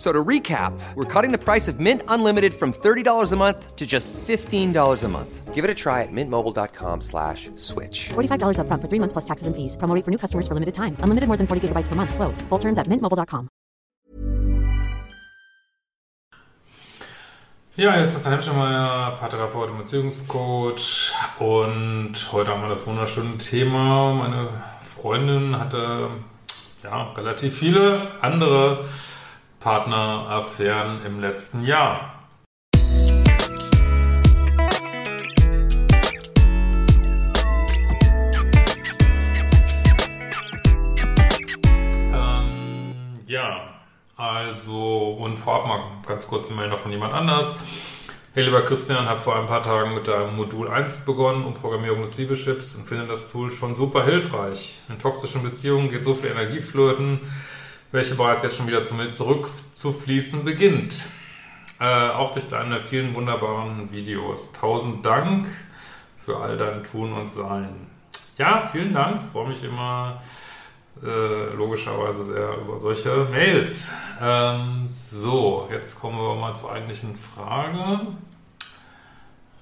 So to recap, we're cutting the price of Mint Unlimited from $30 a month to just $15 a month. Give it a try at mintmobile.com slash switch. $45 upfront for three months plus taxes and fees. Promo for new customers for limited time. Unlimited more than 40 gigabytes per month. Slows. Full terms at mintmobile.com. Ja, hier ist Christian Hemschemeier, Paartherapeut und Beziehungscoach. Und heute haben wir das wunderschöne Thema. Meine Freundin hatte ja, relativ viele andere Partneraffären im letzten Jahr. Ähm, ja, also, und vorab mal ganz kurz eine noch von jemand anders. Hey, lieber Christian, habe vor ein paar Tagen mit deinem Modul 1 begonnen und Programmierung des Liebeschips und finde das Tool schon super hilfreich. In toxischen Beziehungen geht so viel Energie flöten, welche bereits jetzt schon wieder zu mir zurückzufließen beginnt. Äh, auch durch deine vielen wunderbaren Videos. Tausend Dank für all dein Tun und Sein. Ja, vielen Dank. Freue mich immer äh, logischerweise sehr über solche Mails. Ähm, so, jetzt kommen wir mal zur eigentlichen Frage.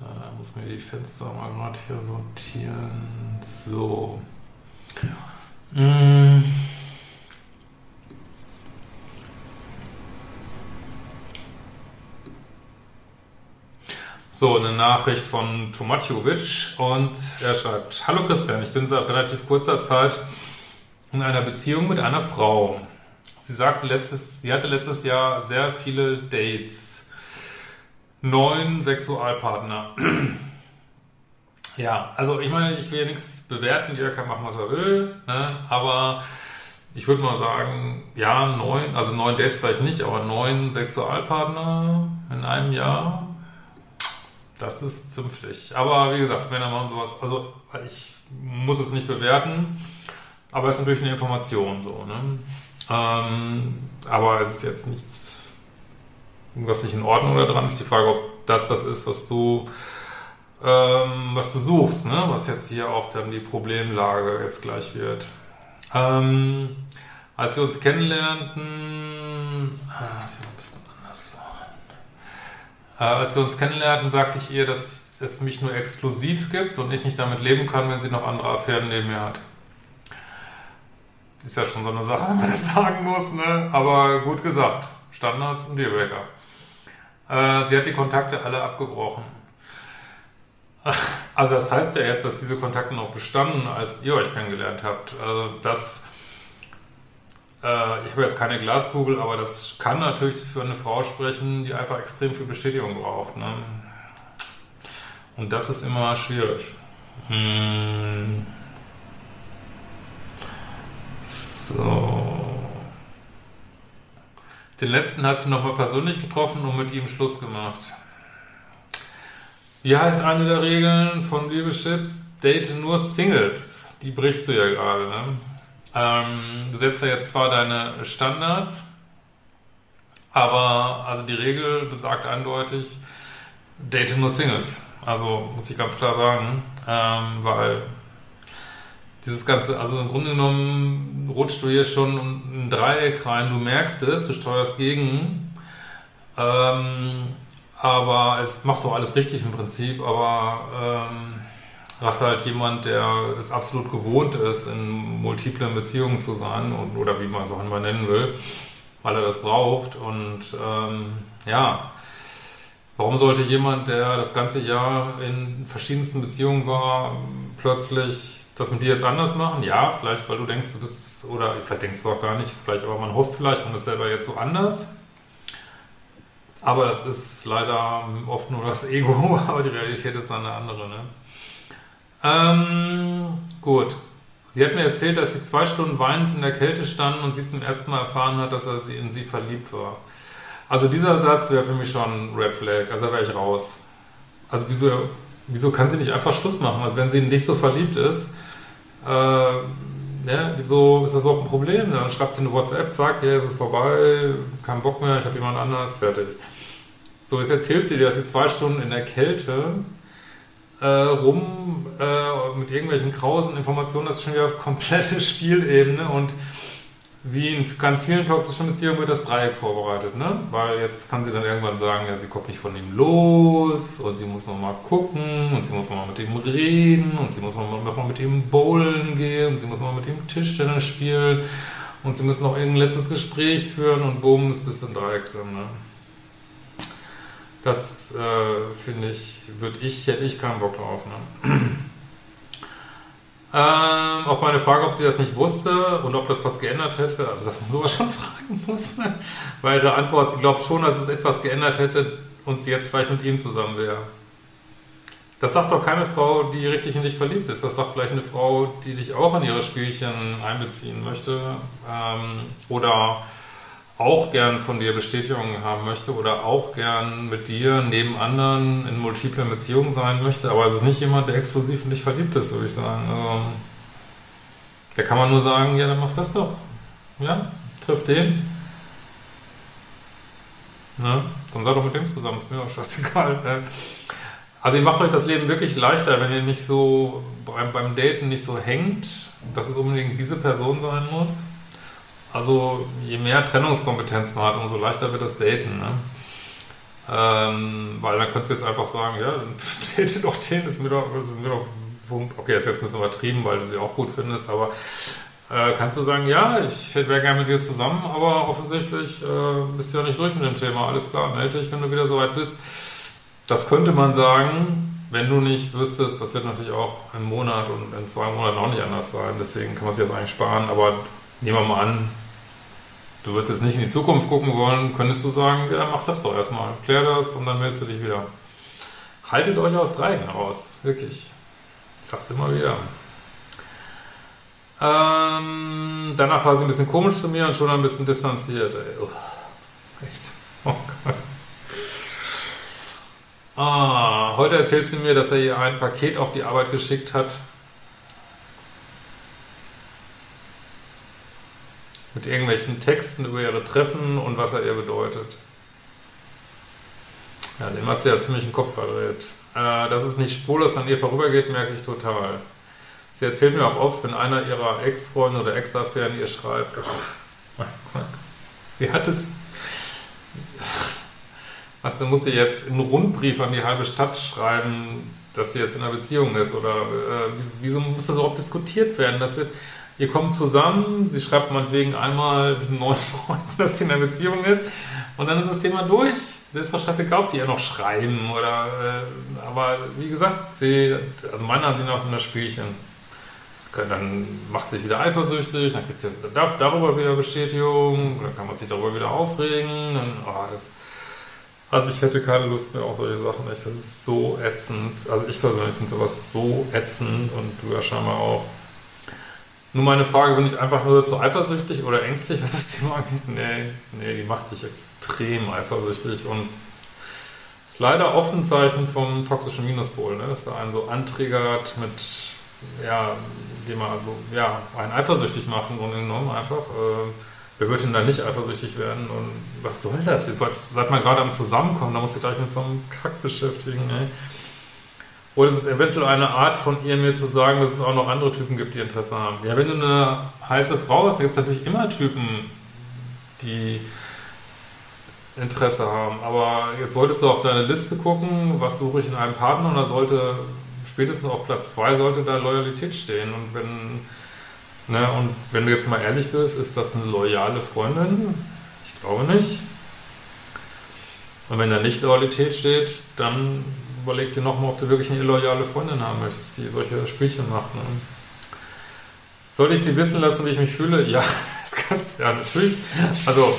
Äh, muss mir die Fenster mal gerade hier sortieren. So. Mm. So, eine Nachricht von Tomatjovic und er schreibt, Hallo Christian, ich bin seit relativ kurzer Zeit in einer Beziehung mit einer Frau. Sie sagte letztes, sie hatte letztes Jahr sehr viele Dates. Neun Sexualpartner. ja, also ich meine, ich will ja nichts bewerten, jeder kann machen, was er will, ne? aber ich würde mal sagen, ja, neun, also neun Dates vielleicht nicht, aber neun Sexualpartner in einem Jahr, das ist zünftig. Aber wie gesagt, Männer machen sowas, also ich muss es nicht bewerten. Aber es ist natürlich eine Information so, ne? Ähm, aber es ist jetzt nichts, was nicht in Ordnung da dran ist. Die Frage, ob das das ist, was du, ähm, was du suchst, ne? Was jetzt hier auch dann die Problemlage jetzt gleich wird. Ähm, als wir uns kennenlernten, ah, das ist ja ein bisschen. Äh, als wir uns kennenlernten, sagte ich ihr, dass es mich nur exklusiv gibt und ich nicht damit leben kann, wenn sie noch andere Affären neben mir hat. Ist ja schon so eine Sache, wenn man das sagen muss, ne? Aber gut gesagt. Standards und Dealbreaker. Äh, sie hat die Kontakte alle abgebrochen. Also das heißt ja jetzt, dass diese Kontakte noch bestanden, als ihr euch kennengelernt habt. Also das, äh, ich habe jetzt keine Glaskugel, aber das kann natürlich für eine Frau sprechen, die einfach extrem viel Bestätigung braucht. Ne? Und das ist immer schwierig. Hm. So. Den letzten hat sie nochmal persönlich getroffen und mit ihm Schluss gemacht. Wie heißt eine der Regeln von Liebeschip? Date nur Singles. Die brichst du ja gerade. Ne? Ähm, du setzt ja jetzt zwar deine Standards, aber also die Regel besagt eindeutig, date nur Singles. Also muss ich ganz klar sagen, ähm, weil dieses Ganze, also im Grunde genommen rutscht du hier schon in ein Dreieck rein, du merkst es, du steuerst gegen, ähm, aber es machst du alles richtig im Prinzip, aber ähm, was halt jemand, der es absolut gewohnt ist, in multiplen Beziehungen zu sein und, oder wie man es auch immer nennen will, weil er das braucht und ähm, ja, Warum sollte jemand, der das ganze Jahr in verschiedensten Beziehungen war, plötzlich das mit dir jetzt anders machen? Ja, vielleicht, weil du denkst, du bist, oder vielleicht denkst du auch gar nicht, vielleicht, aber man hofft vielleicht, man ist selber jetzt so anders. Aber das ist leider oft nur das Ego, aber die Realität ist dann eine andere. Ne? Ähm, gut. Sie hat mir erzählt, dass sie zwei Stunden weinend in der Kälte stand und sie zum ersten Mal erfahren hat, dass er in sie verliebt war. Also dieser Satz wäre für mich schon Red Flag, also da wäre ich raus. Also wieso, wieso kann sie nicht einfach Schluss machen? Also wenn sie nicht so verliebt ist, äh, ja, wieso ist das überhaupt ein Problem? Dann schreibt sie eine WhatsApp, sagt, ja, es ist vorbei, kein Bock mehr, ich habe jemand anders, fertig. So, jetzt erzählt sie dir, dass sie zwei Stunden in der Kälte äh, rum äh, mit irgendwelchen krausen Informationen, das ist schon wieder komplette Spielebene und wie in ganz vielen toxischen Beziehungen wird das Dreieck vorbereitet, ne? Weil jetzt kann sie dann irgendwann sagen, ja, sie kommt nicht von ihm los und sie muss nochmal gucken und sie muss nochmal mit ihm reden und sie muss nochmal mit ihm bowlen gehen und sie muss nochmal mit ihm Tischtennis spielen und sie müssen noch irgendein letztes Gespräch führen und bumm, ist bis ein Dreieck drin, ne? Das äh, finde ich, würde ich, hätte ich keinen Bock drauf, ne? Ähm, auf meine Frage, ob sie das nicht wusste und ob das was geändert hätte, also dass man sowas schon fragen muss, ne? weil ihre Antwort, sie glaubt schon, dass es etwas geändert hätte und sie jetzt vielleicht mit ihm zusammen wäre. Das sagt doch keine Frau, die richtig in dich verliebt ist. Das sagt vielleicht eine Frau, die dich auch in ihre Spielchen einbeziehen möchte ähm, oder auch gern von dir Bestätigung haben möchte oder auch gern mit dir neben anderen in multiplen Beziehungen sein möchte, aber es ist nicht jemand, der exklusiv in dich verliebt ist, würde ich sagen. Also, da kann man nur sagen, ja, dann mach das doch. Ja, triff den. Ne? Dann sei doch mit dem zusammen, ist mir auch scheißegal. Ne? Also ihr macht euch das Leben wirklich leichter, wenn ihr nicht so beim, beim Daten nicht so hängt, dass es unbedingt diese Person sein muss, also je mehr Trennungskompetenz man hat, umso leichter wird das Daten. Ne? Ähm, weil dann könntest du jetzt einfach sagen, ja, date doch den, ist mir doch, ist mir doch, okay, das ist jetzt nicht so übertrieben, weil du sie auch gut findest, aber äh, kannst du sagen, ja, ich wäre gerne mit dir zusammen, aber offensichtlich äh, bist du ja nicht durch mit dem Thema. Alles klar, melde dich, wenn du wieder soweit bist. Das könnte man sagen, wenn du nicht wüsstest, das wird natürlich auch im Monat und in zwei Monaten auch nicht anders sein. Deswegen kann man sich das eigentlich sparen, aber nehmen wir mal an, du würdest jetzt nicht in die Zukunft gucken wollen, könntest du sagen, ja, mach das doch erstmal, klär das und dann meldest du dich wieder. Haltet euch aus Dreiecken raus, wirklich. Ich sag's immer wieder. Ähm, danach war sie ein bisschen komisch zu mir und schon ein bisschen distanziert. Ey. Oh, echt. Oh Gott. Ah, heute erzählt sie mir, dass er ihr ein Paket auf die Arbeit geschickt hat, mit irgendwelchen Texten über ihre Treffen und was er ihr bedeutet. Ja, dem hat sie ja ziemlich den Kopf verdreht. Äh, dass es nicht spurlos an ihr vorübergeht, merke ich total. Sie erzählt mir auch oft, wenn einer ihrer Ex-Freunde oder Ex-Affären ihr schreibt, oh sie hat es, was, dann muss sie jetzt einen Rundbrief an die halbe Stadt schreiben, dass sie jetzt in einer Beziehung ist oder äh, wieso, wieso muss das überhaupt diskutiert werden? Das wird, ihr kommt zusammen, sie schreibt meinetwegen einmal diesen neuen Freunden, dass sie in einer Beziehung ist und dann ist das Thema durch. Das ist doch scheißegal, ob die ja noch schreiben oder, äh, aber wie gesagt, sie, also meiner Ansicht nach sind das Spielchen. dann macht sich wieder eifersüchtig, dann kriegt sie darüber wieder Bestätigung, dann kann man sich darüber wieder aufregen, dann, oh, das, also ich hätte keine Lust mehr auf solche Sachen, echt, das ist so ätzend. Also ich persönlich finde sowas so ätzend und du ja scheinbar auch. Nur meine Frage, bin ich einfach nur zu eifersüchtig oder ängstlich, was das Thema angeht? Nee, nee, die macht dich extrem eifersüchtig und ist leider oft ein Zeichen vom toxischen Minuspol, ne? dass da einen so antriggert mit, ja, dem man also, ja, einen eifersüchtig macht und enorm einfach. Äh, wer wird denn da nicht eifersüchtig werden und was soll das? Ihr seid, seid mal gerade am Zusammenkommen, da muss ich gleich mit so einem Kack beschäftigen, ey. Oder ist es eventuell eine Art von ihr, mir zu sagen, dass es auch noch andere Typen gibt, die Interesse haben? Ja, wenn du eine heiße Frau hast, dann gibt es natürlich immer Typen, die Interesse haben. Aber jetzt solltest du auf deine Liste gucken, was suche ich in einem Partner und da sollte spätestens auf Platz 2 sollte da Loyalität stehen. Und wenn, ne, und wenn du jetzt mal ehrlich bist, ist das eine loyale Freundin? Ich glaube nicht. Und wenn da nicht Loyalität steht, dann überleg dir nochmal, ob du wirklich eine illoyale Freundin haben möchtest, die solche Spielchen macht. Ne? Sollte ich sie wissen lassen, wie ich mich fühle? Ja, das kannst du ja natürlich. Also,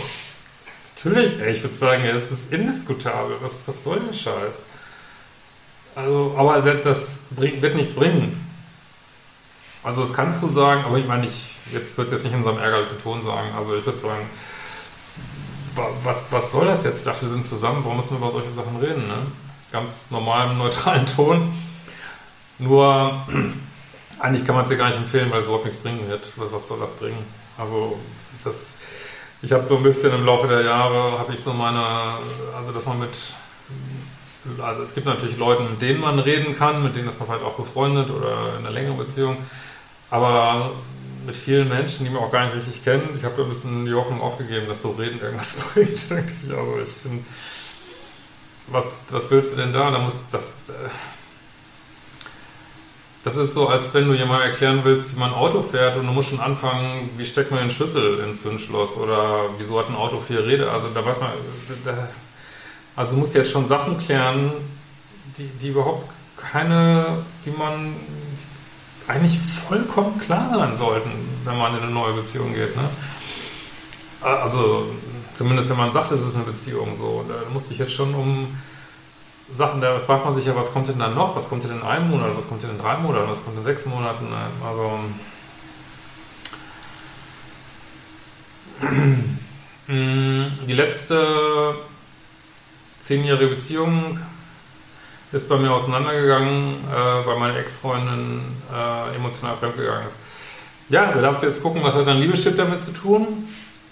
natürlich, ey, ich würde sagen, es ist indiskutabel. Was, was soll der Scheiß? Also, aber das wird nichts bringen. Also, das kannst du sagen, aber ich meine, ich, jetzt wird jetzt nicht in so einem ärgerlichen Ton sagen. Also, ich würde sagen, was, was soll das jetzt? Ich dachte, wir sind zusammen, warum müssen wir über solche Sachen reden, ne? Ganz normalem, neutralen Ton. Nur, eigentlich kann man es dir gar nicht empfehlen, weil es überhaupt nichts bringen wird. Was, was soll das bringen? Also das, ich habe so ein bisschen im Laufe der Jahre, habe ich so meine, also dass man mit, also es gibt natürlich Leute, mit denen man reden kann, mit denen ist man vielleicht auch befreundet oder in einer längeren Beziehung, aber mit vielen Menschen, die man auch gar nicht richtig kennen, ich habe da ein bisschen die Hoffnung aufgegeben, dass so reden irgendwas bringt. Also ich finde, was, was willst du denn da? Da muss das. Äh, das ist so, als wenn du jemandem erklären willst, wie man ein Auto fährt und du musst schon anfangen, wie steckt man den Schlüssel ins Zündschloss oder wieso hat ein Auto vier Räder. Also da weiß man, da, also du musst jetzt schon Sachen klären, die, die überhaupt keine, die man die eigentlich vollkommen klar sein sollten, wenn man in eine neue Beziehung geht. Ne? Also zumindest wenn man sagt, es ist eine Beziehung so. Da musste ich jetzt schon um Sachen, da fragt man sich ja, was kommt denn dann noch? Was kommt denn in einem Monat? Was kommt denn in drei Monaten? Was kommt in sechs Monaten? Also. Die letzte zehnjährige Beziehung ist bei mir auseinandergegangen, äh, weil meine Ex-Freundin äh, emotional fremdgegangen ist. Ja, da darfst du jetzt gucken, was hat dein Liebeschip damit zu tun.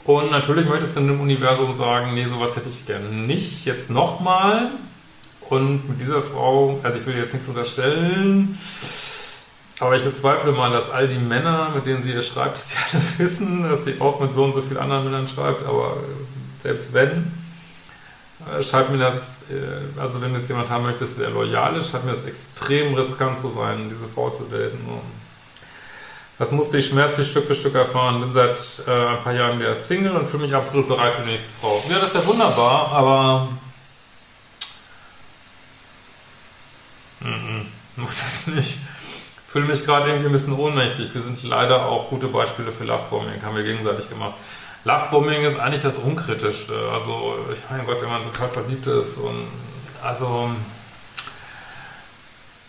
Und natürlich möchtest du in dem Universum sagen, nee, sowas hätte ich gerne nicht. Jetzt nochmal. Und mit dieser Frau, also ich will jetzt nichts unterstellen, aber ich bezweifle mal, dass all die Männer, mit denen sie hier schreibt, dass sie alle wissen, dass sie auch mit so und so vielen anderen Männern schreibt, aber selbst wenn, äh, scheint mir das, äh, also wenn jetzt jemand haben möchte, dass sehr loyal ist, scheint mir das extrem riskant zu sein, diese Frau zu daten. Das musste ich schmerzlich Stück für Stück erfahren. Bin seit äh, ein paar Jahren wieder Single und fühle mich absolut bereit für die nächste Frau. Ja, das ist ja wunderbar, aber Mhm. Das nicht. Ich fühle mich gerade irgendwie ein bisschen ohnmächtig. Wir sind leider auch gute Beispiele für Lovebombing, haben wir gegenseitig gemacht. Lovebombing ist eigentlich das Unkritischste. Also, ich meine Gott, wenn man total verliebt ist und also,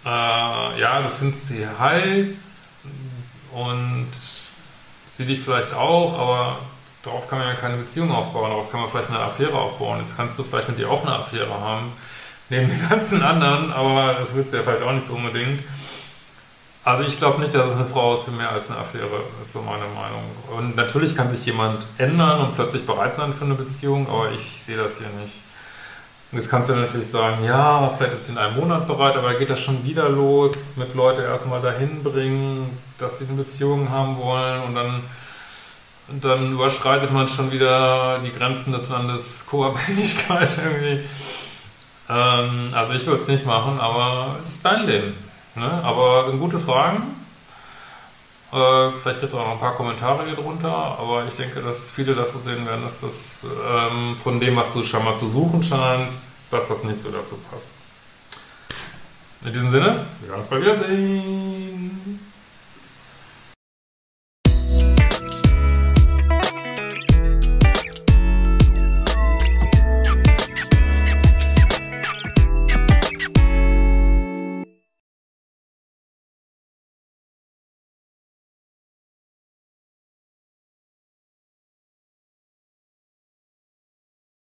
äh, ja, du findest sie heiß und sie dich vielleicht auch, aber darauf kann man ja keine Beziehung aufbauen, darauf kann man vielleicht eine Affäre aufbauen. Jetzt kannst du vielleicht mit dir auch eine Affäre haben neben den ganzen anderen, aber das willst du ja vielleicht auch nicht unbedingt. Also ich glaube nicht, dass es eine Frau ist für mehr als eine Affäre, ist so meine Meinung. Und natürlich kann sich jemand ändern und plötzlich bereit sein für eine Beziehung, aber ich sehe das hier nicht. Und jetzt kannst du natürlich sagen, ja, vielleicht ist sie in einem Monat bereit, aber geht das schon wieder los, mit Leute erstmal dahin bringen, dass sie eine Beziehung haben wollen und dann, dann überschreitet man schon wieder die Grenzen des Landes Co-Abhängigkeit irgendwie. Ähm, also ich würde es nicht machen, aber es ist dein Leben. Ne? Aber es sind gute Fragen. Äh, vielleicht gibt es auch noch ein paar Kommentare hier drunter, aber ich denke, dass viele das so sehen werden, dass das ähm, von dem, was du schon mal zu suchen scheinst, dass das nicht so dazu passt. In diesem Sinne, wir werden uns bald wiedersehen.